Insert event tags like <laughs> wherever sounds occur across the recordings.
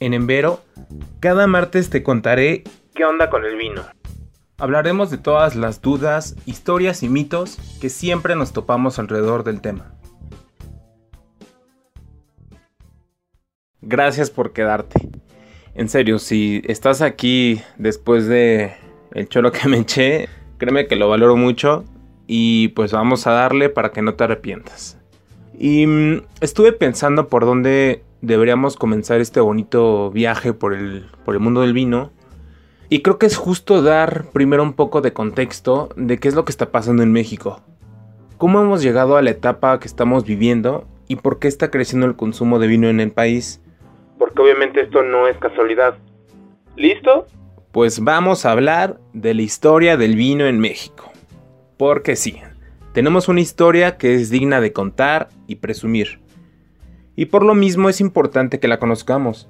En Envero, cada martes te contaré qué onda con el vino. Hablaremos de todas las dudas, historias y mitos que siempre nos topamos alrededor del tema. Gracias por quedarte. En serio, si estás aquí después de el cholo que me eché, créeme que lo valoro mucho y pues vamos a darle para que no te arrepientas. Y mm, estuve pensando por dónde deberíamos comenzar este bonito viaje por el, por el mundo del vino. Y creo que es justo dar primero un poco de contexto de qué es lo que está pasando en México. Cómo hemos llegado a la etapa que estamos viviendo y por qué está creciendo el consumo de vino en el país. Porque obviamente esto no es casualidad. ¿Listo? Pues vamos a hablar de la historia del vino en México. Porque sí, tenemos una historia que es digna de contar y presumir y por lo mismo es importante que la conozcamos,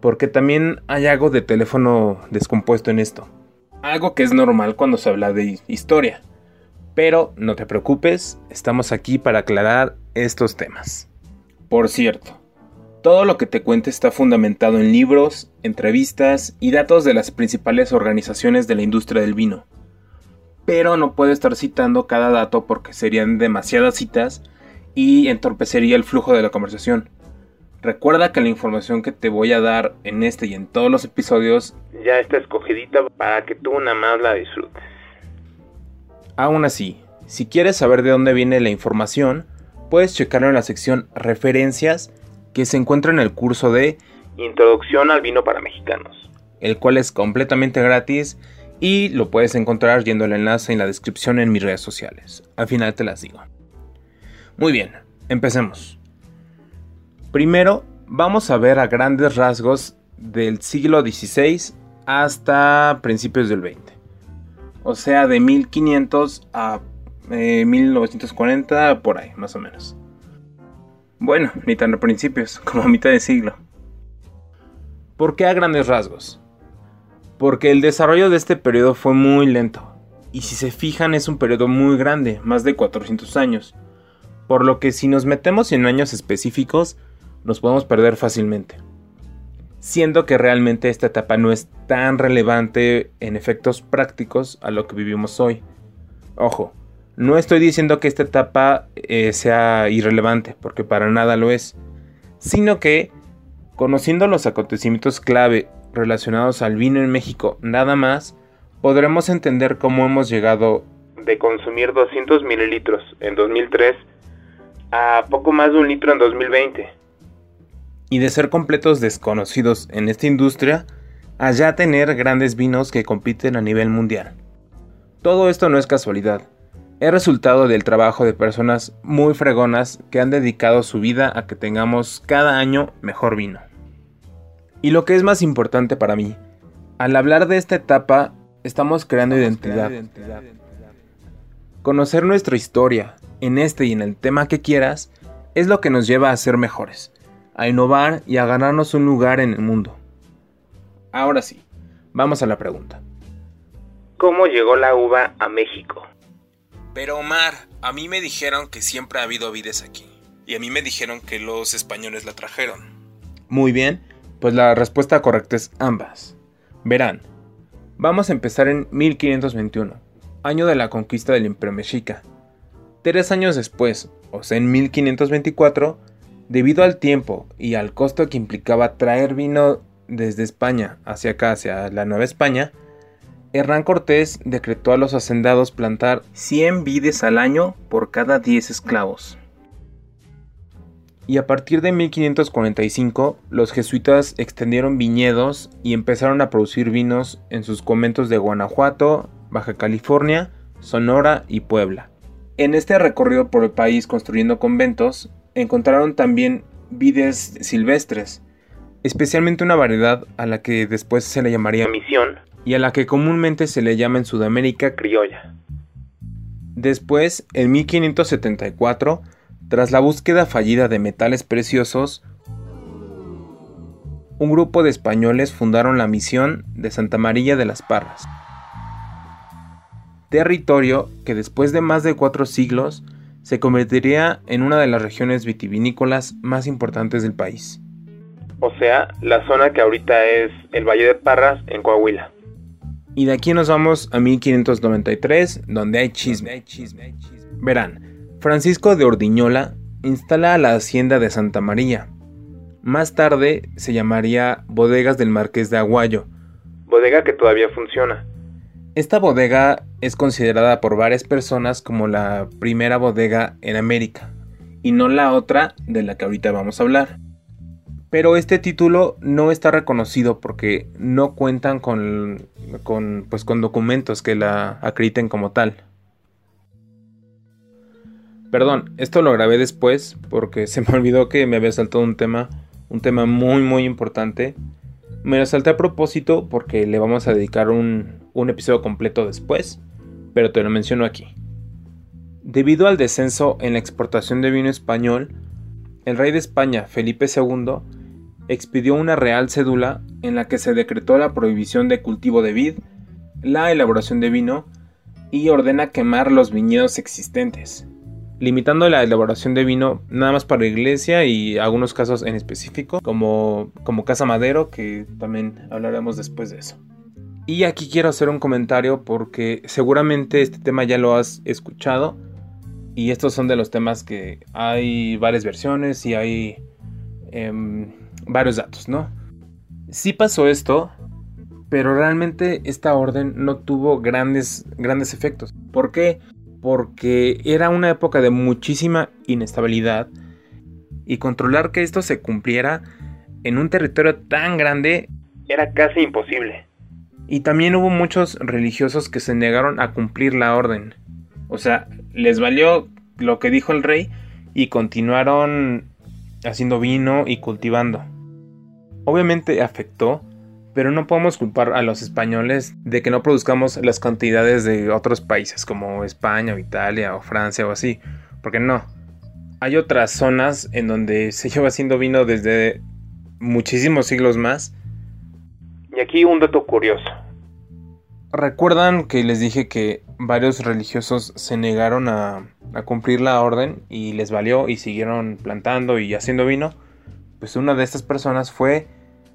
porque también hay algo de teléfono descompuesto en esto. Algo que es normal cuando se habla de historia. Pero no te preocupes, estamos aquí para aclarar estos temas. Por cierto, todo lo que te cuente está fundamentado en libros, entrevistas y datos de las principales organizaciones de la industria del vino. Pero no puedo estar citando cada dato porque serían demasiadas citas y entorpecería el flujo de la conversación. Recuerda que la información que te voy a dar en este y en todos los episodios ya está escogidita para que tú nada más la disfrutes. Aún así, si quieres saber de dónde viene la información, puedes checarlo en la sección Referencias que se encuentra en el curso de Introducción al vino para mexicanos, el cual es completamente gratis y lo puedes encontrar yendo al enlace en la descripción en mis redes sociales. Al final te las digo. Muy bien, empecemos. Primero, vamos a ver a grandes rasgos del siglo XVI hasta principios del XX. O sea, de 1500 a 1940, eh, por ahí, más o menos. Bueno, ni tan a principios, como a mitad de siglo. ¿Por qué a grandes rasgos? Porque el desarrollo de este periodo fue muy lento. Y si se fijan es un periodo muy grande, más de 400 años por lo que si nos metemos en años específicos nos podemos perder fácilmente. Siendo que realmente esta etapa no es tan relevante en efectos prácticos a lo que vivimos hoy. Ojo, no estoy diciendo que esta etapa eh, sea irrelevante, porque para nada lo es, sino que, conociendo los acontecimientos clave relacionados al vino en México nada más, podremos entender cómo hemos llegado de consumir 200 mililitros en 2003 a poco más de un litro en 2020. Y de ser completos desconocidos en esta industria, a ya tener grandes vinos que compiten a nivel mundial. Todo esto no es casualidad, es resultado del trabajo de personas muy fregonas que han dedicado su vida a que tengamos cada año mejor vino. Y lo que es más importante para mí, al hablar de esta etapa, estamos creando identidad. Conocer nuestra historia, en este y en el tema que quieras, es lo que nos lleva a ser mejores, a innovar y a ganarnos un lugar en el mundo. Ahora sí, vamos a la pregunta. ¿Cómo llegó la uva a México? Pero Omar, a mí me dijeron que siempre ha habido vides aquí. Y a mí me dijeron que los españoles la trajeron. Muy bien, pues la respuesta correcta es ambas. Verán, vamos a empezar en 1521, año de la conquista del Imperio Mexica, Tres años después, o sea en 1524, debido al tiempo y al costo que implicaba traer vino desde España hacia acá, hacia la Nueva España, Hernán Cortés decretó a los hacendados plantar 100 vides al año por cada 10 esclavos. Y a partir de 1545, los jesuitas extendieron viñedos y empezaron a producir vinos en sus conventos de Guanajuato, Baja California, Sonora y Puebla. En este recorrido por el país construyendo conventos, encontraron también vides silvestres, especialmente una variedad a la que después se le llamaría misión y a la que comúnmente se le llama en Sudamérica criolla. Después, en 1574, tras la búsqueda fallida de metales preciosos, un grupo de españoles fundaron la misión de Santa María de las Parras. territorio que después de más de cuatro siglos se convertiría en una de las regiones vitivinícolas más importantes del país. O sea, la zona que ahorita es el Valle de Parras en Coahuila. Y de aquí nos vamos a 1593, donde hay chisme. Verán, Francisco de Ordiñola instala la hacienda de Santa María. Más tarde se llamaría Bodegas del Marqués de Aguayo. Bodega que todavía funciona. Esta bodega es considerada por varias personas como la primera bodega en América, y no la otra de la que ahorita vamos a hablar. Pero este título no está reconocido porque no cuentan con, con, pues, con documentos que la acrediten como tal. Perdón, esto lo grabé después porque <laughs> se me olvidó que me había saltado un tema, un tema muy muy importante. Me lo salté a propósito porque le vamos a dedicar un, un episodio completo después, pero te lo menciono aquí. Debido al descenso en la exportación de vino español, el rey de España, Felipe II, expidió una real cédula en la que se decretó la prohibición de cultivo de vid, la elaboración de vino y ordena quemar los viñedos existentes, limitando la elaboración de vino nada más para iglesia y algunos casos en específico, como, como Casa Madero, que también hablaremos después de eso. Y aquí quiero hacer un comentario porque seguramente este tema ya lo has escuchado y estos son de los temas que hay varias versiones y hay... Em, varios datos, ¿no? Sí pasó esto, pero realmente esta orden no tuvo grandes, grandes efectos. ¿Por qué? Porque era una época de muchísima inestabilidad y controlar que esto se cumpliera en un territorio tan grande era casi imposible. Y también hubo muchos religiosos que se negaron a cumplir la orden. O sea, les valió lo que dijo el rey y continuaron haciendo vino y cultivando. Obviamente afectó, pero no podemos culpar a los españoles de que no produzcamos las cantidades de otros países como España o Italia o Francia o así, porque no. Hay otras zonas en donde se <laughs> lleva haciendo vino desde muchísimos siglos más. Y aquí un dato curioso. ¿Recuerdan que les dije que varios religiosos se negaron a, a cumplir la orden y les valió y siguieron plantando y haciendo vino? Pues una de estas personas fue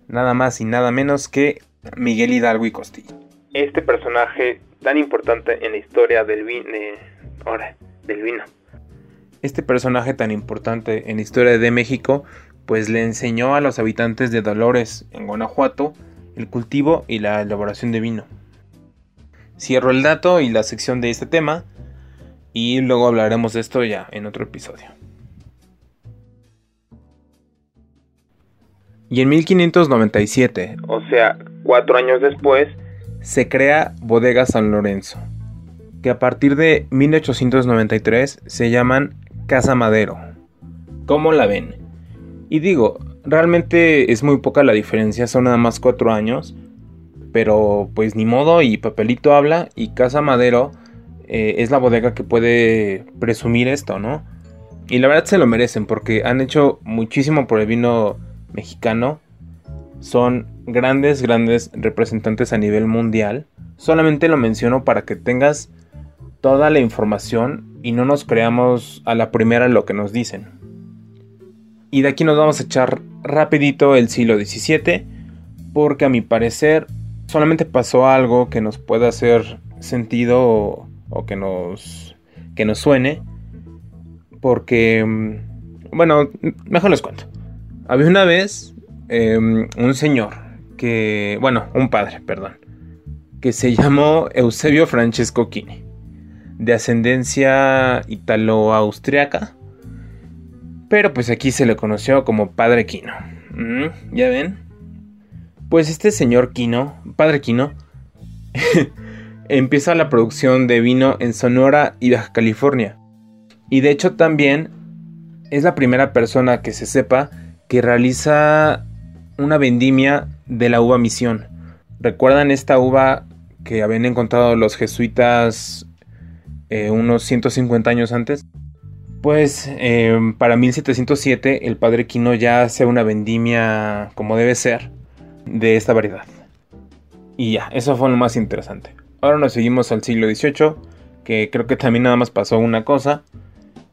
nada más y nada menos que Miguel Hidalgo y Costilla. Este personaje tan importante en la historia del vino, ahora, del vino. Este personaje tan importante en la historia de México, pues le enseñó a los habitantes de Dolores, en Guanajuato, el cultivo y la elaboración de vino. Cierro el dato y la sección de este tema, y luego hablaremos de esto ya en otro episodio. Y en 1597, o sea, cuatro años después, se crea Bodega San Lorenzo, que a partir de 1893 se llaman Casa Madero. ¿Cómo la ven? Y digo, realmente es muy poca la diferencia, son nada más cuatro años, pero pues ni modo y papelito habla y Casa Madero eh, es la bodega que puede presumir esto, ¿no? Y la verdad se lo merecen porque han hecho muchísimo por el vino mexicano son grandes, grandes representantes a nivel mundial. Solamente lo menciono para que tengas toda la información y no nos creamos a la primera lo que nos dicen. Y de aquí nos vamos a echar rapidito el siglo XVII porque a mi parecer solamente pasó algo que nos pueda hacer sentido o, o que nos que nos suene porque mm, bueno, mejor les cuento. Había una vez em, un señor que, bueno, un padre, perdón, que se llamó Eusebio Francesco Quini, de ascendencia italo-austriaca, pero pues aquí se le conoció como Padre Quino. Mm, ¿Ya ven? Pues este señor Quino, Padre Quino, <laughs> empieza la producción de vino en Sonora y Baja California. Y de hecho también es la primera persona que se sepa que realiza una vendimia de la uva misión. ¿Recuerdan esta uva que habían encontrado los jesuitas eh, unos 150 años antes? Pues em, para 1707 el padre Quino ya hace una vendimia como debe ser de esta variedad. Y ya, eso fue lo más interesante. Ahora nos seguimos al siglo XVIII que creo que también nada más pasó una cosa,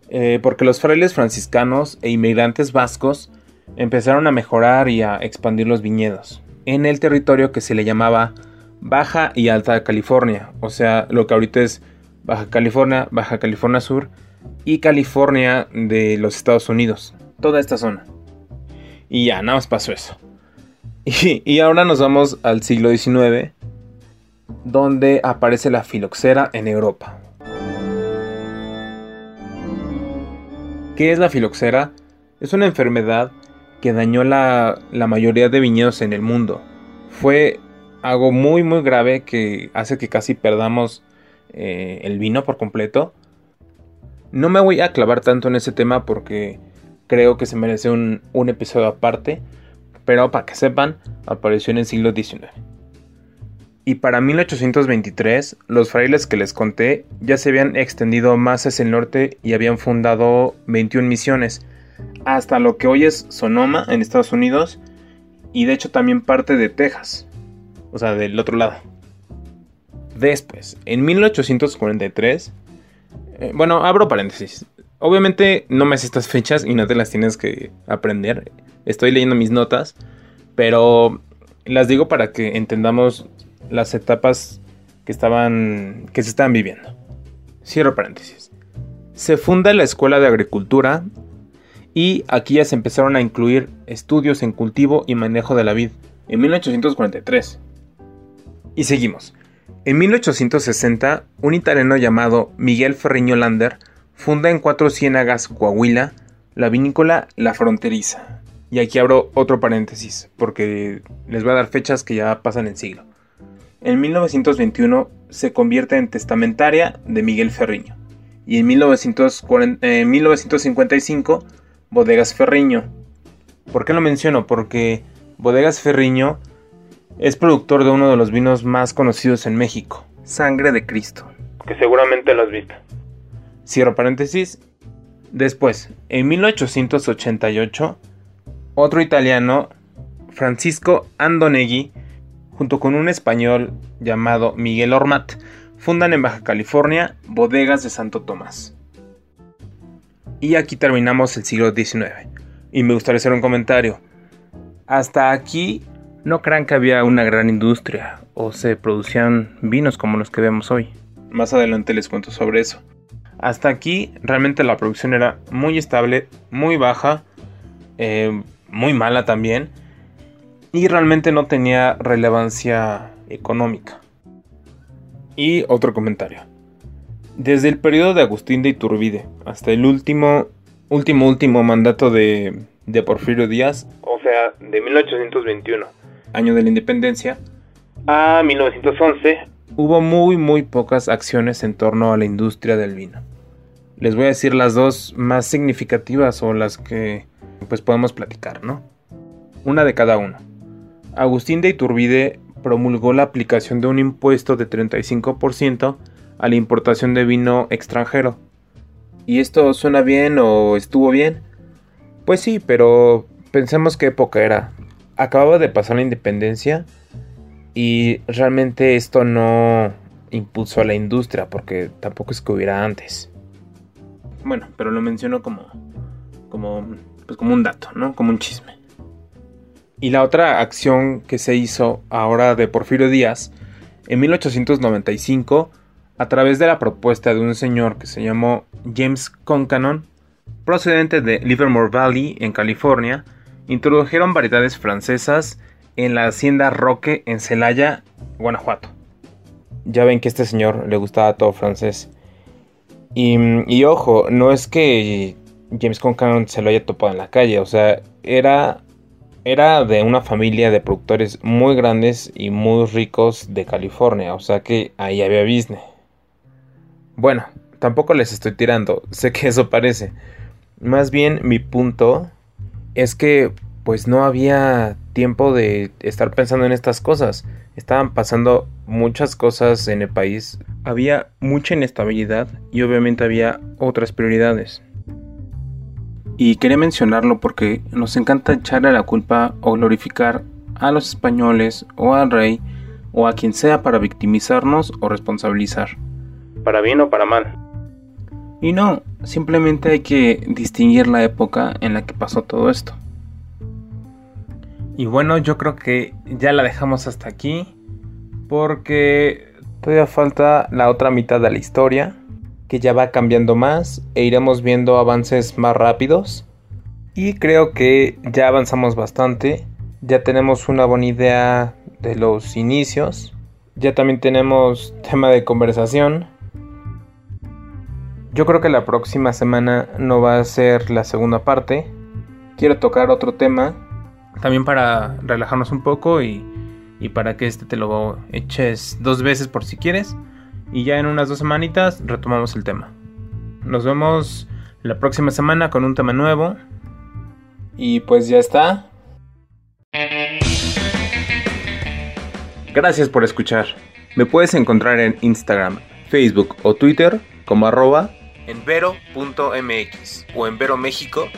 eh, porque los frailes franciscanos e inmigrantes vascos empezaron a mejorar y a expandir los viñedos en el territorio que se le llamaba Baja y Alta California, o sea, lo que ahorita es Baja California, Baja California Sur y California de los Estados Unidos, toda esta zona. Y ya, nada más pasó eso. <laughs> Y, ahora nos vamos al siglo XIX, donde aparece la filoxera en Europa. ¿Qué es la filoxera? Es una enfermedad que dañó la, mayoría de viñedos en el mundo. Fue algo muy muy grave que hace que casi perdamos eh, el vino por completo. No me voy a clavar tanto en ese tema porque creo que se merece un, un episodio aparte, pero para que sepan, apareció en el siglo XIX. Y para 1823, los frailes que les conté ya se habían extendido más hacia el norte y habían fundado 21 misiones, hasta lo que hoy es Sonoma en Estados Unidos y de hecho también parte de Texas, o sea, del otro lado. Después, en 1843, eh, bueno, abro paréntesis. Obviamente no me haces estas fechas y no te las tienes que aprender. Estoy leyendo mis notas, pero las digo para que entendamos las etapas que estaban que se estaban viviendo. Cierro paréntesis. Se funda la Escuela de Agricultura y aquí ya se empezaron a incluir estudios en cultivo y manejo de la vid en 1843. Y seguimos. En 1860, un italiano llamado Miguel Ferriño Lander funda en Cuatro Ciénagas, Coahuila, la vinícola La Fronteriza. Y aquí abro otro paréntesis, porque les voy a dar fechas que ya pasan en siglo en 1921 se convierte en testamentaria de Miguel Ferriño y en 1955 Bodegas Ferriño. ¿Por qué lo menciono? Porque Bodegas Ferriño es productor de uno de los vinos más conocidos en México, Sangre de Cristo. Que seguramente lo has visto. Cierro paréntesis. Después, en 1888, otro italiano, Francisco Andoneghi, junto con un español llamado Miguel Ormat, fundan en Baja California bodegas de Santo Tomás. Y aquí terminamos el siglo XIX. Y me gustaría hacer un comentario. Hasta aquí no crean que había una gran industria o se producían vinos como los que vemos hoy. Más adelante les cuento sobre eso. Hasta aquí realmente la producción era muy estable, muy baja, eh, muy mala también y realmente no tenía relevancia económica. Y otro comentario. Desde el periodo de Agustín de Iturbide hasta el último, último, último mandato de, de Porfirio Díaz, o sea, de 1821, año de la independencia, a 1911, hubo muy, muy pocas acciones en torno a la industria del vino. Les voy a decir las dos más significativas o las que pues podemos platicar, ¿no? Una de cada uno. Agustín de Iturbide promulgó la aplicación de un impuesto de 35% a la importación de vino extranjero. ¿Y esto suena bien o estuvo bien? Pues sí, pero pensemos qué época era. Acababa de pasar la independencia y realmente esto no impulsó a la industria porque tampoco es que hubiera antes. Bueno, pero lo menciono como como pues como un dato, ¿no? Como un chisme. Y la otra acción que se hizo ahora de Porfirio Díaz, en 1895, a través de la propuesta de un señor que se llamó James Concanon, procedente de Livermore Valley, en California, introdujeron variedades francesas en la hacienda Roque en Celaya, Guanajuato. Ya ven que este señor le gustaba todo francés. Y, y ojo, no es que James Concanon se lo haya topado en la calle, o sea, era era de una familia de productores muy grandes y muy ricos de California, o sea que ahí había business. Bueno, tampoco les estoy tirando, <laughs> sé que eso parece. Más bien mi punto es que pues no había tiempo de estar pensando en estas cosas. Estaban pasando muchas cosas en el país. Había mucha inestabilidad y obviamente había otras prioridades. Y quería mencionarlo porque nos encanta echarle la culpa o glorificar a los españoles o al rey o a quien sea para victimizarnos o responsabilizar. Para bien o para mal. Y no, simplemente hay que distinguir la época en la que pasó todo esto. Y bueno, yo creo que ya la dejamos hasta aquí porque todavía falta la otra mitad de la historia que ya va cambiando más e iremos viendo avances más rápidos. Y creo que ya avanzamos bastante, ya tenemos una buena idea de los inicios, ya también tenemos tema de conversación. Yo creo que la próxima semana no va a ser la segunda parte. Quiero tocar otro tema, también para relajarnos un poco y, y para que este te lo eches dos veces por si quieres y ya en unas dos semanitas retomamos el tema. Nos vemos la próxima semana con un tema nuevo. Y pues ya está. Gracias por escuchar. Me puedes encontrar en Instagram, Facebook o Twitter como arroba en vero.mx o en Vero México,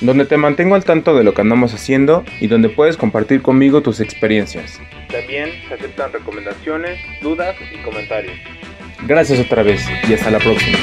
donde te mantengo al tanto de lo que andamos haciendo y donde puedes compartir conmigo tus experiencias. También se aceptan recomendaciones, dudas y comentarios. Gracias otra vez y hasta la próxima.